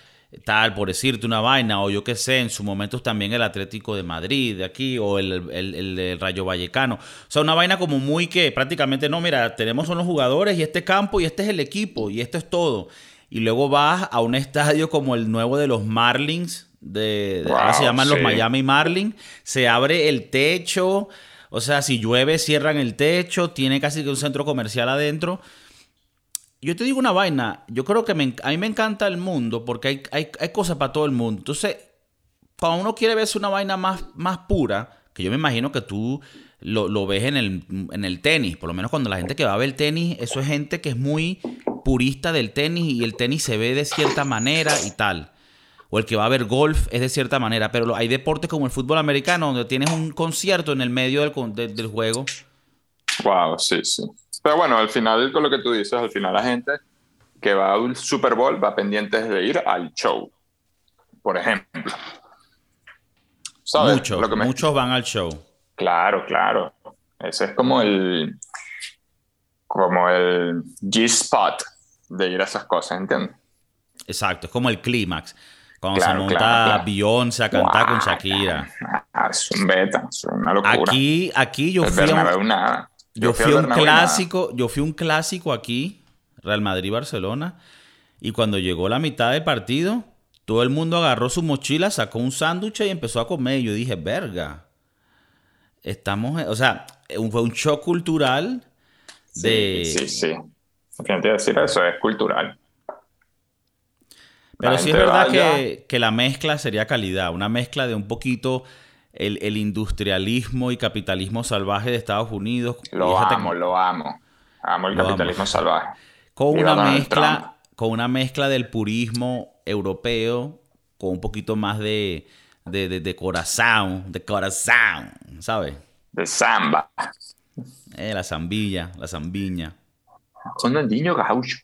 tal, por decirte una vaina, o yo qué sé, en su momento también el Atlético de Madrid, de aquí, o el, el, Rayo Vallecano. O sea, una vaina como muy que prácticamente no, mira, tenemos unos jugadores y este campo y este es el equipo y esto es todo. Y luego vas a un estadio como el nuevo de los Marlins, de, ahora se llaman los Miami Marlins, se abre el techo, o sea, si llueve cierran el techo, tiene casi que un centro comercial adentro yo te digo una vaina, yo creo que a mí me encanta el mundo porque hay, cosas para todo el mundo. Entonces, cuando uno quiere verse una vaina más, más pura, que yo me imagino que tú lo, ves en el, en el, tenis, por lo menos cuando la gente que va a ver el tenis, eso es gente que es muy purista del tenis y el tenis se ve de cierta manera y tal. O el que va a ver golf es de cierta manera, pero hay deportes como el fútbol americano donde tienes un concierto en el medio del, del juego. Wow, sí, sí. Pero bueno, al final, con lo que tú dices, al final la gente que va al Super Bowl va pendiente de ir al show, por ejemplo. Muchos, muchos van al show. Claro, claro. Ese es como el como el G-spot de ir a esas cosas, ¿entiendes? Exacto, es como el clímax. Cuando se monta Beyoncé a cantar con Shakira. Es un beta, es una locura. Aquí, aquí yo fui a yo, fui, un clásico, yo fui un clásico aquí, Real Madrid-Barcelona, y cuando llegó la mitad del partido, todo el mundo agarró su mochila, sacó un sándwich y empezó a comer. Y yo dije, verga, estamos, o sea, fue un shock cultural de... Sí, sí, sí. Fíjate decir eso, es cultural. Pero sí es verdad que, que, la mezcla sería calidad, una mezcla de un poquito el, industrialismo y capitalismo salvaje de Estados Unidos. Lo amo, lo amo. Amo el capitalismo salvaje. Con una, mezcla, con una mezcla del purismo europeo, con un poquito más de, de, de, corazón, de corazón, ¿sabes? De samba. Eh, la zambilla, la zambiña. Ronaldinho gaucho.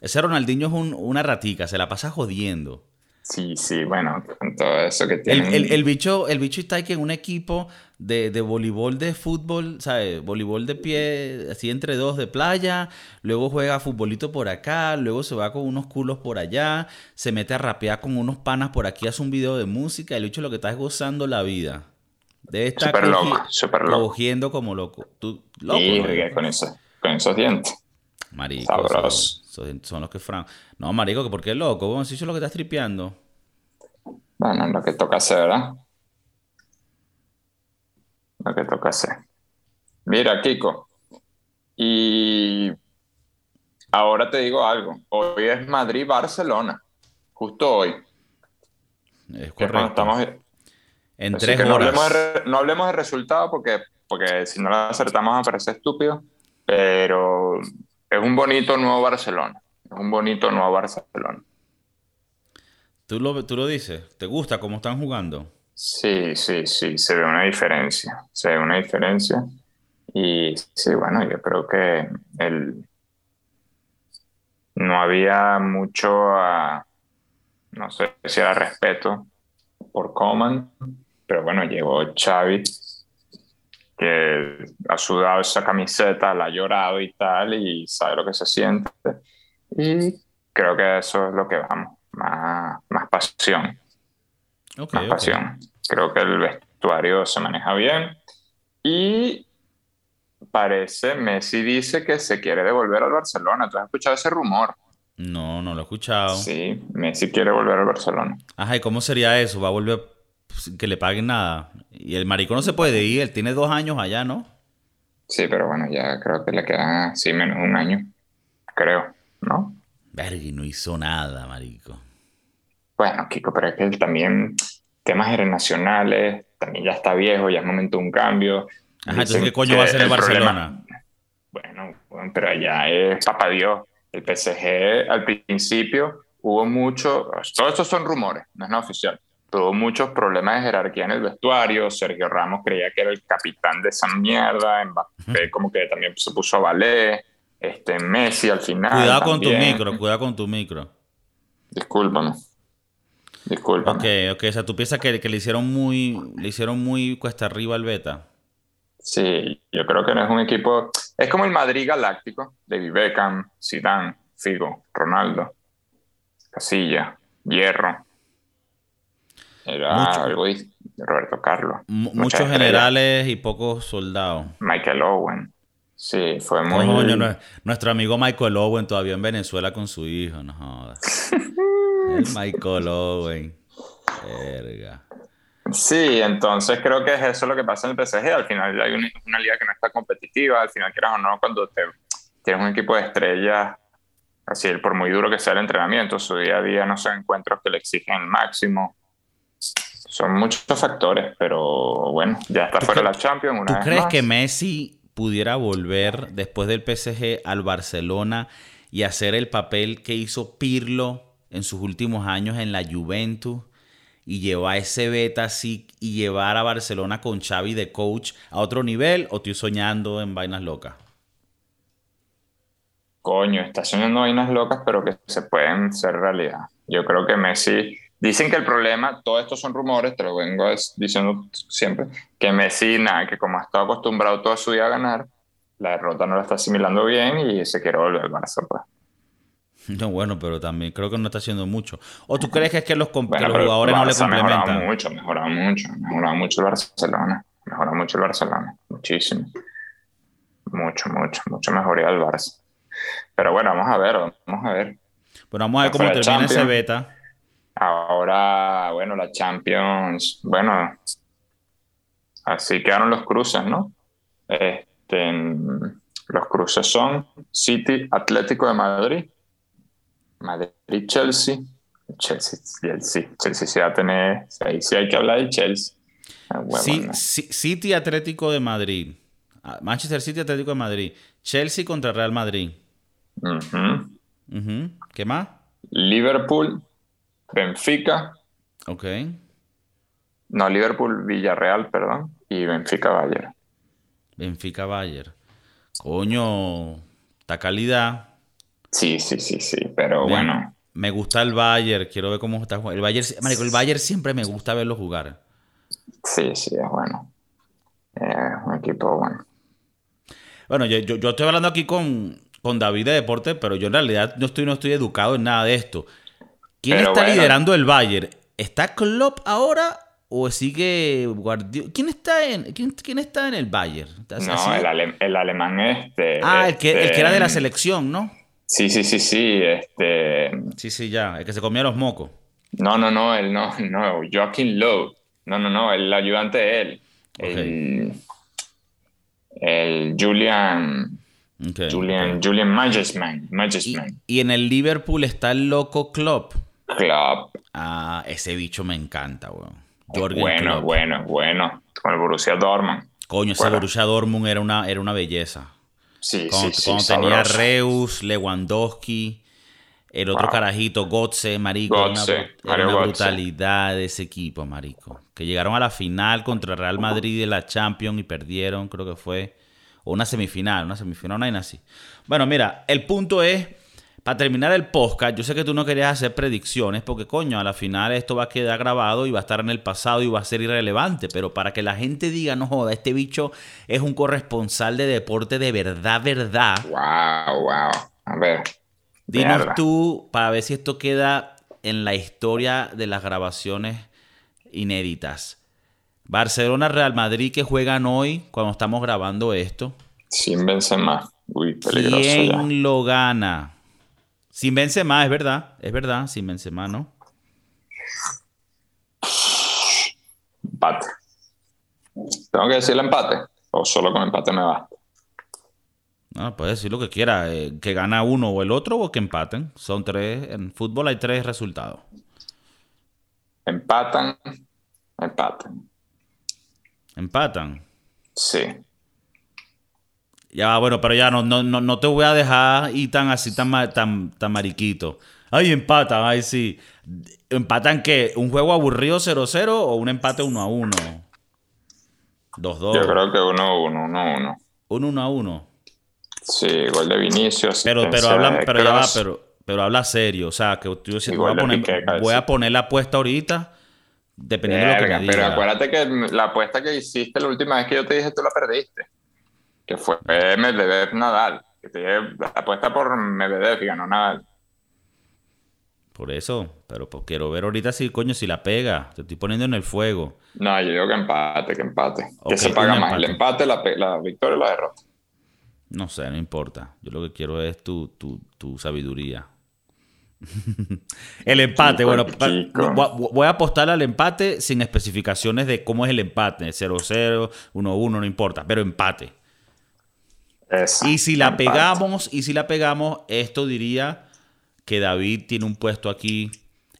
Ese Ronaldinho es una ratica, se la pasa jodiendo. Sí, sí, bueno, con todo eso que tiene. El, bicho, el bicho está aquí en un equipo de, de, voleibol de fútbol, ¿sabes? Voleibol de pie, así entre dos de playa, luego juega futbolito por acá, luego se va con unos culos por allá, se mete a rapear con unos panas por aquí, hace un video de música, el bicho lo que está es gozando la vida. Debe estar super loco, super loco. cogiendo como loco. Tú, loco. Y con, eso, con esos dientes. Marico. Sabroso. Son, son los que fran. No, marico, que ¿por qué loco? Vos si eso es lo que estás tripeando. Bueno, lo que toca hacer, ¿verdad? Lo que toca hacer. Mira, Kiko. Y ahora te digo algo. Hoy es Madrid-Barcelona. Justo hoy. Es es correcto. estamos, En así tres que no horas. hablemos, de, no hablemos de resultado porque, porque si no lo acertamos va a parecer estúpido. Pero es un bonito nuevo Barcelona. Es un bonito nuevo Barcelona. ¿Tú lo, tú lo dices. ¿Te gusta cómo están jugando? Sí, sí, sí, se ve una diferencia, se ve una diferencia. Y sí, bueno, yo creo que el, no había mucho, no sé si era respeto por Coman, pero bueno, llegó Xavi, que ha sudado esa camiseta, la ha llorado y tal, y sabe lo que se siente. Y creo que eso es lo que vamos, más, más pasión Ok, más ok. pasión. Creo que el vestuario se maneja bien y parece, Messi dice que se quiere devolver al Barcelona. ¿Tú has escuchado ese rumor? No, no lo he escuchado. Sí, Messi quiere volver al Barcelona. Ajá, ¿y cómo sería eso? ¿Va a volver que le paguen nada? Y el marico no se puede ir, él tiene dos años allá, ¿no? Sí, pero bueno, ya creo que le queda así menos de un año, creo, ¿no? Verga, y no hizo nada, marico. Bueno, Kiko, pero es que él también, temas internacionales, también ya está viejo, ya es momento de un cambio. Ajá, entonces, ¿qué coño va a hacer el Barcelona? Bueno, bueno, pero allá es papá Dios. El PSG al principio hubo mucho, todos estos son rumores, no es nada oficial, hubo muchos problemas de jerarquía en el vestuario. Sergio Ramos creía que era el capitán de esa mierda, Mbappé como que también se puso a valer, este, Messi al final. Cuidado con tu micro, cuidado con tu micro. Discúlpame. Discúlpame. Ok, ok, o sea, tú piensas que, que le hicieron muy, le hicieron muy cuesta arriba al beta. Sí, yo creo que no es un equipo. Es como el Madrid Galáctico, David Beckham, Zidane, Figo, Ronaldo, Casilla, Hierro. Era Mucho. algo de Roberto Carlos. M- muchos estrellas. generales y pocos soldados. Michael Owen. Sí, fue muy. Coño, nue- nuestro amigo Michael Owen todavía en Venezuela con su hijo, no jodas. El Michael Owen. Verga. Sí, entonces creo que es eso lo que pasa en el PSG. Al final hay una, una liga que no está competitiva. Al final, quieras o no, cuando te, tienes un equipo de estrellas, así por muy duro que sea el entrenamiento, su día a día no son encuentros que le exigen el máximo. Son muchos factores, pero bueno, ya está ¿Tú fuera la Champions. Una ¿Tú vez crees más. que Messi pudiera volver después del PSG al Barcelona y hacer el papel que hizo Pirlo en sus últimos años en la Juventus y llevar ese beta así y llevar a Barcelona con Xavi de coach a otro nivel o estoy soñando en vainas locas? Coño, está soñando vainas locas, pero que se pueden ser realidad. Yo creo que Messi. Dicen que el problema, todo esto son rumores, te lo vengo diciendo siempre, que Messi, nada, que como ha estado acostumbrado toda su vida a ganar, la derrota no la está asimilando bien y se quiere volver al Barça, pues. No, bueno, pero también creo que no está haciendo mucho. ¿O tú crees que es que los, que Bueno, los pero jugadores no le ha mejorado complementan? mucho, mejorado mucho, mejorado mucho el Barcelona, mejorado mucho el Barcelona, muchísimo. Mucho, mucho, mucho mejoría del Barça. Pero bueno, vamos a ver, vamos a ver. Bueno, vamos a ver cómo termina ese beta. Ahora, bueno, la Champions, bueno, así quedaron los cruces, ¿no? Este, los cruces son City, Atlético de Madrid, Madrid, Chelsea, Chelsea, Chelsea, Chelsea sí va a tener, ahí sí hay que hablar de Chelsea. Ah, bueno, Sí, City Atlético de Madrid. Ah, Manchester City Atlético de Madrid. Chelsea contra Real Madrid. ¿Qué más? Liverpool, Benfica, Ok. no, Liverpool, Villarreal, perdón, y Benfica, Bayern. Benfica Bayern. Coño, esta calidad. Sí, sí, sí, sí, pero Me- bueno. Me gusta el Bayern, quiero ver cómo está jugando. El Bayern, marico, el Bayern siempre me gusta verlo jugar. Sí, sí, es bueno. Es un equipo bueno. Bueno, yo, yo, yo estoy hablando aquí con, con David de Deporte, pero yo en realidad no estoy, no estoy educado en nada de esto. ¿Quién Pero está bueno. liderando el Bayern? ¿Está Klopp ahora o sigue Guardiola. ¿Quién está en, quién, está en el Bayern? No, el, alemán este. Ah, el que, el que era de la este, selección, ¿no? Sí, sí, sí, sí. Este... Sí, sí, ya. El que se comía los mocos. No, no, no, él no, no. Joaquín Lowe. No, no, no, el ayudante de él. El, el Julian. Julian, Julian Majesman. Y, en el Liverpool está el loco Klopp. Klopp. Ah, ese bicho me encanta, weón. bueno, bueno, bueno. Con el Borussia Dortmund. Coño, ese Borussia Dortmund era una, era una belleza. Sí, sí, sí. Cuando tenía Reus, Lewandowski, el otro carajito, Gotze, marico. era una, brutalidad de ese equipo, marico. Que llegaron a la final contra Real Madrid de la Champions y perdieron, creo que fue. O una semifinal, una semifinal, una así. Bueno, mira, el punto es, para terminar el podcast, yo sé que tú no querías hacer predicciones porque, coño, a la final esto va a quedar grabado y va a estar en el pasado y va a ser irrelevante. Pero para que la gente diga, no joda, este bicho es un corresponsal de deporte de verdad, verdad. Wow, wow. A ver. Dinos tú, para ver si esto queda en la historia de las grabaciones inéditas. Barcelona, Real Madrid que juegan hoy cuando estamos grabando esto. Sin Benzema. Uy, peligroso ¿Quién lo gana? Sin Benzema, es verdad. Es verdad, sin Benzema, ¿no? Empate. ¿Tengo que decir el empate? ¿O solo con empate me va? No, puede decir lo que quiera, eh, que gana uno o el otro o que empaten. Son tres, en fútbol hay tres resultados. Empatan, empatan. ¿Empatan? Sí. Ya, bueno, pero ya no, no, no, te voy a dejar ir tan así, tan, tan, tan mariquito. Ay, empatan, ay, sí. ¿Empatan qué? ¿Un juego aburrido 0-0 o un empate 1-1? 2-2. Yo creo que 1-1, 1-1. ¿Un 1-1? Sí, gol de Vinicius. Pero, pero, habla, pero, ya va, pero, pero habla serio. O sea, que yo si voy, a poner, voy a poner la apuesta ahorita, dependiendo de lo que me Pero acuérdate que la apuesta que hiciste la última vez que yo te dije, tú la perdiste. Que fue Medvedev Nadal. Que te la apuesta por Medvedev y ganó Nadal. Por eso, pero pues, quiero ver ahorita si coño si la pega. Te estoy poniendo en el fuego. No, yo digo que empate, que empate. que se paga más el empate, la, la victoria y la derrota. No sé, no importa. Yo lo que quiero es tu, sabiduría. el empate, bueno, voy a apostar al empate sin especificaciones de cómo es el empate, 0-0, 1-1, no importa, pero empate. Y si la pegamos, y si la pegamos, esto diría que David tiene un puesto aquí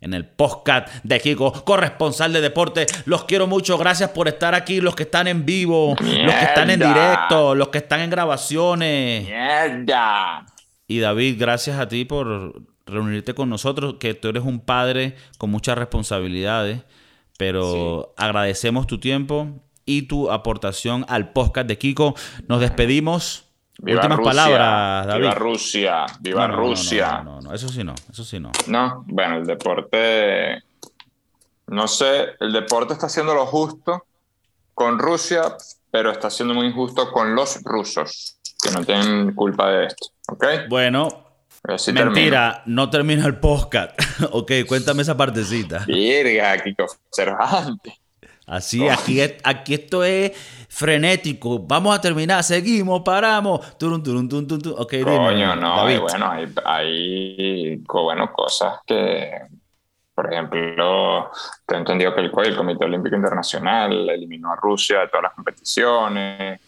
en el podcast de Kiko, corresponsal de deporte. Los quiero mucho, gracias por estar aquí, los que están en vivo, los que están en directo, los que están en grabaciones. Y David, gracias a ti por reunirte con nosotros, que tú eres un padre con muchas responsabilidades, pero agradecemos tu tiempo y tu aportación al podcast de Kiko. Nos despedimos. Últimas palabras, David. Viva Rusia, viva Rusia. No, no, eso sí no, eso sí no. No, bueno, el deporte, no sé, el deporte está haciendo lo justo con Rusia, pero está siendo muy injusto con los rusos, que no tienen culpa de esto, ¿ok? Bueno, mentira, no termina el podcast. ok, cuéntame esa partecita. Virga, Kiko Cervantes. Así, aquí, aquí esto es frenético. Vamos a terminar, seguimos, paramos. Turun, turun, Coño, no, bueno, hay, hay bueno, cosas que, por ejemplo, te he entendido que el, el Comité Olímpico Internacional eliminó a Rusia de todas las competiciones.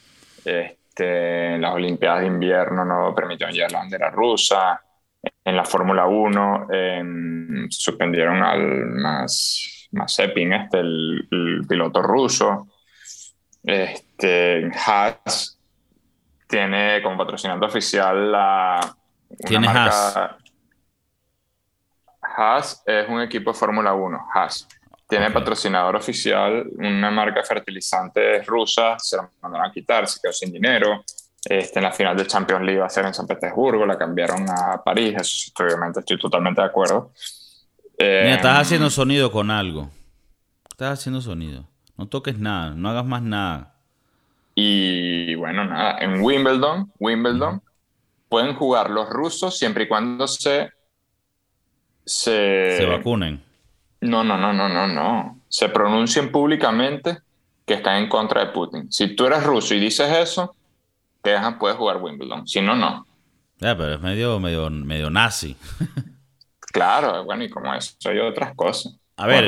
Este, las Olimpiadas de Invierno no permitieron llevar la bandera rusa. En la Fórmula 1 em, suspendieron al más Mazepin, este, el, piloto ruso. Este, Haas tiene como patrocinante oficial la. ¿Tiene marca, Haas? es un equipo de Fórmula 1, Haas. Tiene patrocinador oficial una marca de fertilizantes rusa, se la mandaron a quitar, se quedó sin dinero. Este, en la final de Champions League va a ser en San Petersburgo, la cambiaron a París, eso obviamente estoy totalmente de acuerdo. Mira, estás em, haciendo sonido con algo. Estás haciendo sonido. No toques nada, no hagas más nada. Y bueno, nada, en Wimbledon, Wimbledon, pueden jugar los rusos siempre y cuando se... Se, se vacunen. No, no, no, no, no, no. Se pronuncien públicamente que están en contra de Putin. Si tú eres ruso y dices eso, te dejan, puedes jugar Wimbledon. Si no, no. Ya, pero es medio, medio, medio nazi. claro, bueno, y como eso, hay otras cosas. A ver,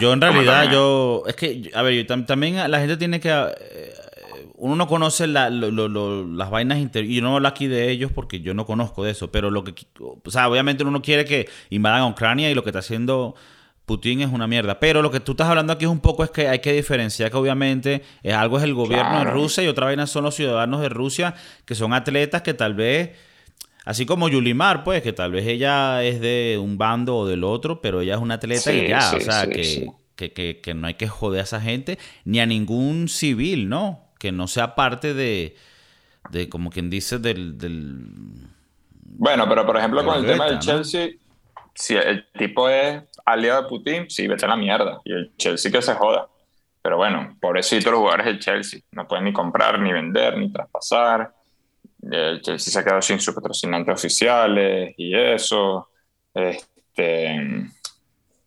yo en realidad, yo, es que, a ver, yo, también la gente tiene que, eh, uno no conoce las vainas y yo no hablo aquí de ellos porque yo no conozco de eso, pero lo que, o sea, obviamente uno quiere que invadan a Ucrania y lo que está haciendo Putin es una mierda. Pero lo que tú estás hablando aquí es un poco es que hay que diferenciar que obviamente es algo es el gobierno de Rusia y otra vaina son los ciudadanos de Rusia que son atletas que tal vez, así como Yulimar, pues, que tal vez ella es de un bando o del otro, pero ella es una atleta y ya, o sea, que, que, no hay que joder a esa gente ni a ningún civil, ¿no? Que no sea parte de, de como quien dice, del... del bueno, pero por ejemplo con el tema del Chelsea, si el tipo es aliado de Putin, sí, vete a la mierda. Y el Chelsea que se joda. Pero bueno, pobrecito los jugadores del Chelsea. No pueden ni comprar, ni vender, ni traspasar. El Chelsea se ha quedado sin sus patrocinantes oficiales y eso. Este.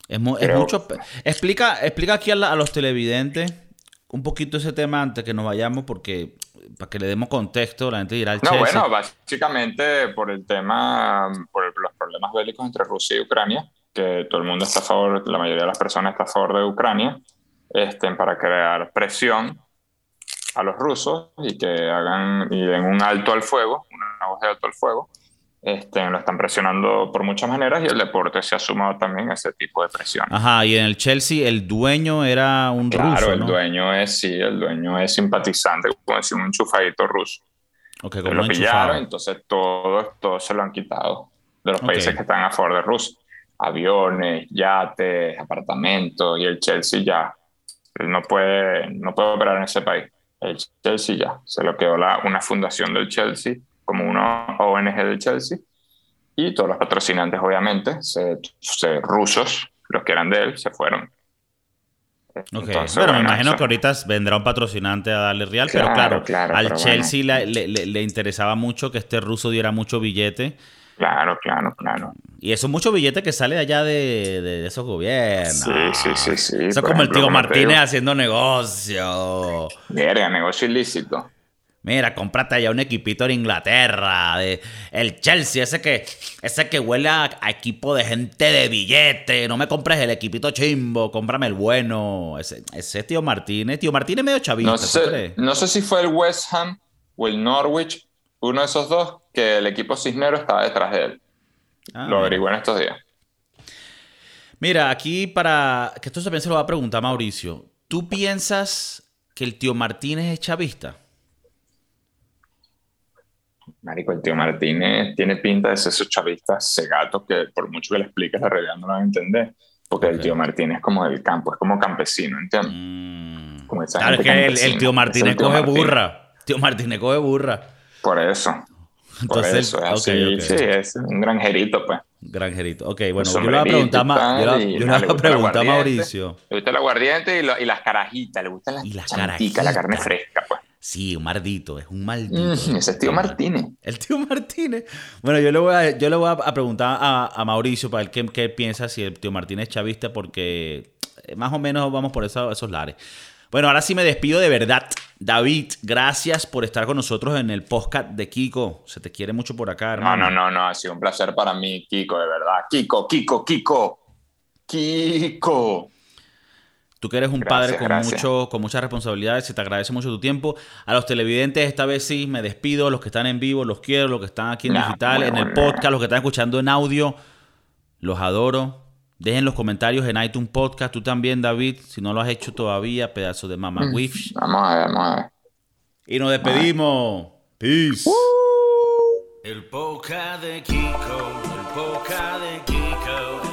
Es, mucho. Explica, explica aquí a, los televidentes un poquito ese tema antes que nos vayamos, porque para que le demos contexto, la gente dirá el No, bueno, básicamente por el tema, por los problemas bélicos entre Rusia y Ucrania, que todo el mundo está a favor, la mayoría de las personas está a favor de Ucrania, este, para crear presión a los rusos y que hagan y den un alto al fuego, una voz de alto al fuego. Este, lo están presionando por muchas maneras y el deporte se ha sumado también a ese tipo de presión. Ajá, y en el Chelsea el dueño era un ruso. Claro, el dueño es, sí, el dueño es simpatizante, como decir, un enchufadito ruso. Okay, como lo pillaron, entonces todo, todo se lo han quitado de los países que están a favor de Rusia aviones, yates, apartamentos, y el Chelsea ya no puede, no puede operar en ese país. El Chelsea ya. Se lo quedó la, una fundación del Chelsea, como una ONG del Chelsea, y todos los patrocinantes, obviamente, se, rusos, los que eran de él, se fueron. pero me imagino que ahorita vendrá un patrocinante a darle real, pero claro, al Chelsea le, le, interesaba mucho que este ruso diera mucho billete Claro, claro, claro. Y eso es mucho billete que sale allá de, esos gobiernos. Sí, sí, sí, sí. Eso es como el tío Martínez haciendo negocio. Mira, negocio ilícito. Mira, cómprate allá un equipito en Inglaterra, de el Chelsea, ese que, ese que huele a, equipo de gente de billete. No me compres el equipito chimbo, cómprame el bueno. Ese, ese tío Martínez, tío Martínez medio chavito. No sé, no sé si fue el West Ham o el Norwich, uno de esos dos, que el equipo Cisnero estaba detrás de él. Ah, lo averigué en estos días. Mira, aquí para que esto también se lo va a preguntar Mauricio. ¿Tú piensas que el tío Martínez es chavista? Marico, el tío Martínez tiene pinta de ser esos chavistas cegatos que por mucho que le expliques la realidad no lo van a entender. Porque el tío Martínez es como del campo, es como campesino, ¿entiendes? Mm. claro, es que el, tío Martínez coge burra. Tío Martínez coge burra. Por eso. Entonces, Por eso, es sí, es un granjerito, pues. Granjerito. Ok, bueno, yo le voy a preguntar, a, preguntar a Mauricio. Le gusta el aguardiente y, las carajitas, le gustan las, y las carajitas, la carne fresca, pues. Sí, un maldito, es un maldito. ese es tío Martínez. El tío Martínez. Bueno, yo le voy a, yo le voy a preguntar a, Mauricio para ver qué, qué, piensa si el tío Martínez es chavista, porque más o menos vamos por esos lares. Bueno, ahora sí me despido de verdad. David, gracias por estar con nosotros en el podcast de Kiko. Se te quiere mucho por acá, hermano. No, no, no, no. Ha sido un placer para mí, Kiko, de verdad. Kiko, Kiko, Kiko. Kiko. Tú que eres un padre con, mucho, con muchas responsabilidades, se te agradece mucho tu tiempo. A los televidentes, esta vez sí, me despido. Los que están en vivo, los quiero. Los que están aquí en digital, en el podcast, los que están escuchando en audio, los adoro. Dejen los comentarios en iTunes Podcast. Tú también, David, si no lo has hecho todavía, pedazo de Mama mm. Wish. Vamos a ver, vamos a ver. Y nos despedimos. Peace. El poca de Kiko, el poca de Kiko, el poca de Kiko.